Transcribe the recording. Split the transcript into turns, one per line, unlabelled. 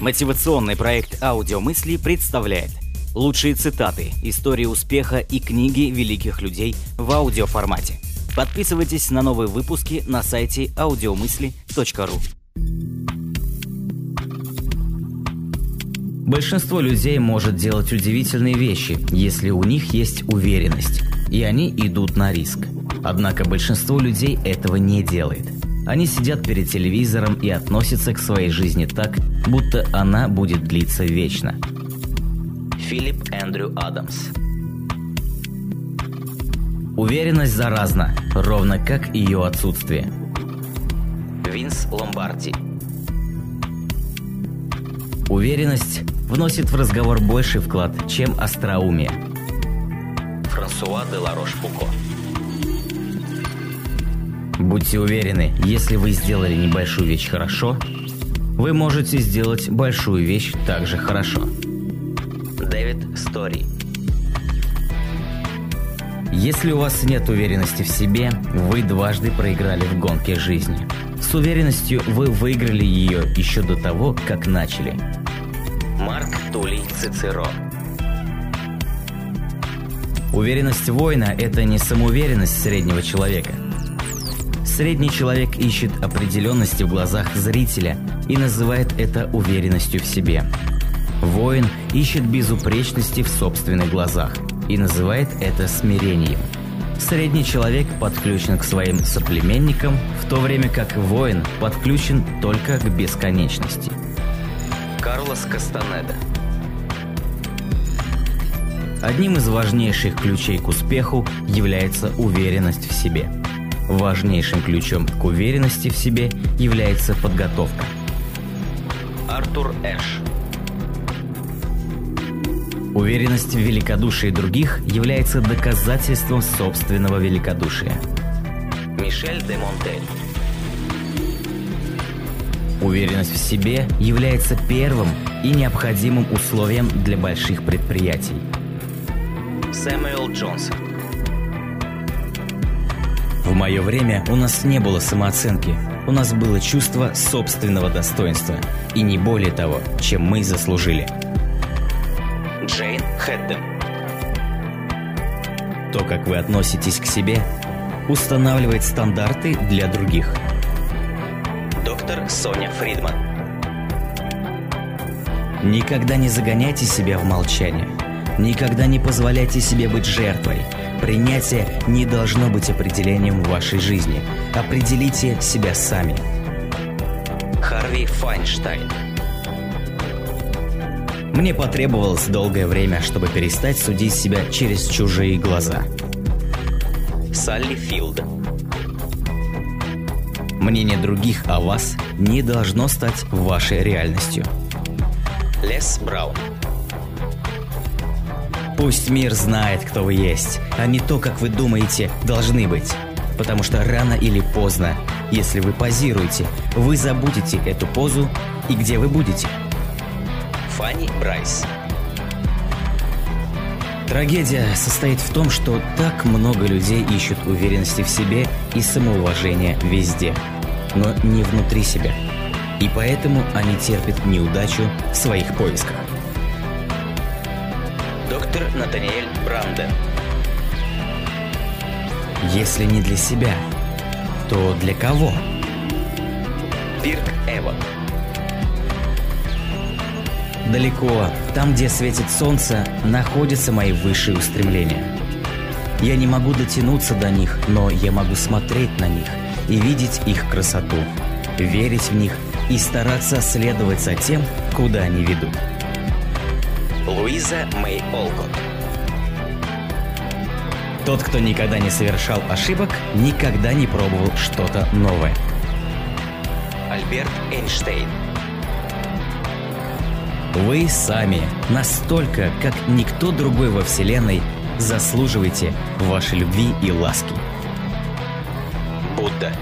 Мотивационный проект «Аудиомысли» представляет лучшие цитаты, истории успеха и книги великих людей в аудиоформате. Подписывайтесь на новые выпуски на сайте audiomысли.ру. Большинство людей может делать удивительные вещи, если у них есть уверенность, и они идут на риск. Однако большинство людей этого не делает – они сидят перед телевизором и относятся к своей жизни так, будто она будет длиться вечно. Филипп Эндрю Адамс Уверенность заразна, ровно как ее отсутствие. Винс Ломбарди Уверенность вносит в разговор больший вклад, чем остроумие. Франсуа де Ларош-Пуко Будьте уверены, если вы сделали небольшую вещь хорошо, вы можете сделать большую вещь также хорошо. Дэвид Стори Если у вас нет уверенности в себе, вы дважды проиграли в гонке жизни. С уверенностью вы выиграли ее еще до того, как начали. Марк Тулей Цицеро Уверенность воина – это не самоуверенность среднего человека – Средний человек ищет определенности в глазах зрителя и называет это уверенностью в себе. Воин ищет безупречности в собственных глазах и называет это смирением. Средний человек подключен к своим соплеменникам, в то время как воин подключен только к бесконечности. Карлос Кастанеда Одним из важнейших ключей к успеху является уверенность в себе – Важнейшим ключом к уверенности в себе является подготовка. Артур Эш Уверенность в великодушии других является доказательством собственного великодушия. Мишель де Монтель Уверенность в себе является первым и необходимым условием для больших предприятий. Сэмюэл Джонсон мое время у нас не было самооценки, у нас было чувство собственного достоинства, и не более того, чем мы заслужили. Джейн Хэдден То, как вы относитесь к себе, устанавливает стандарты для других. Доктор Соня Фридман Никогда не загоняйте себя в молчание. Никогда не позволяйте себе быть жертвой – Принятие не должно быть определением вашей жизни. Определите себя сами. Харви Файнштайн Мне потребовалось долгое время, чтобы перестать судить себя через чужие глаза. Салли Филд Мнение других о вас не должно стать вашей реальностью. Лес Браун Пусть мир знает, кто вы есть, а не то, как вы думаете, должны быть. Потому что рано или поздно, если вы позируете, вы забудете эту позу и где вы будете. Фанни Брайс Трагедия состоит в том, что так много людей ищут уверенности в себе и самоуважения везде, но не внутри себя. И поэтому они терпят неудачу в своих поисках доктор Натаниэль Бранден. Если не для себя, то для кого? Пирк Эван. Далеко, там, где светит солнце, находятся мои высшие устремления. Я не могу дотянуться до них, но я могу смотреть на них и видеть их красоту, верить в них и стараться следовать за тем, куда они ведут. Луиза Мэй Олкот. Тот, кто никогда не совершал ошибок, никогда не пробовал что-то новое. Альберт Эйнштейн. Вы сами, настолько, как никто другой во Вселенной, заслуживаете вашей любви и ласки. Будда.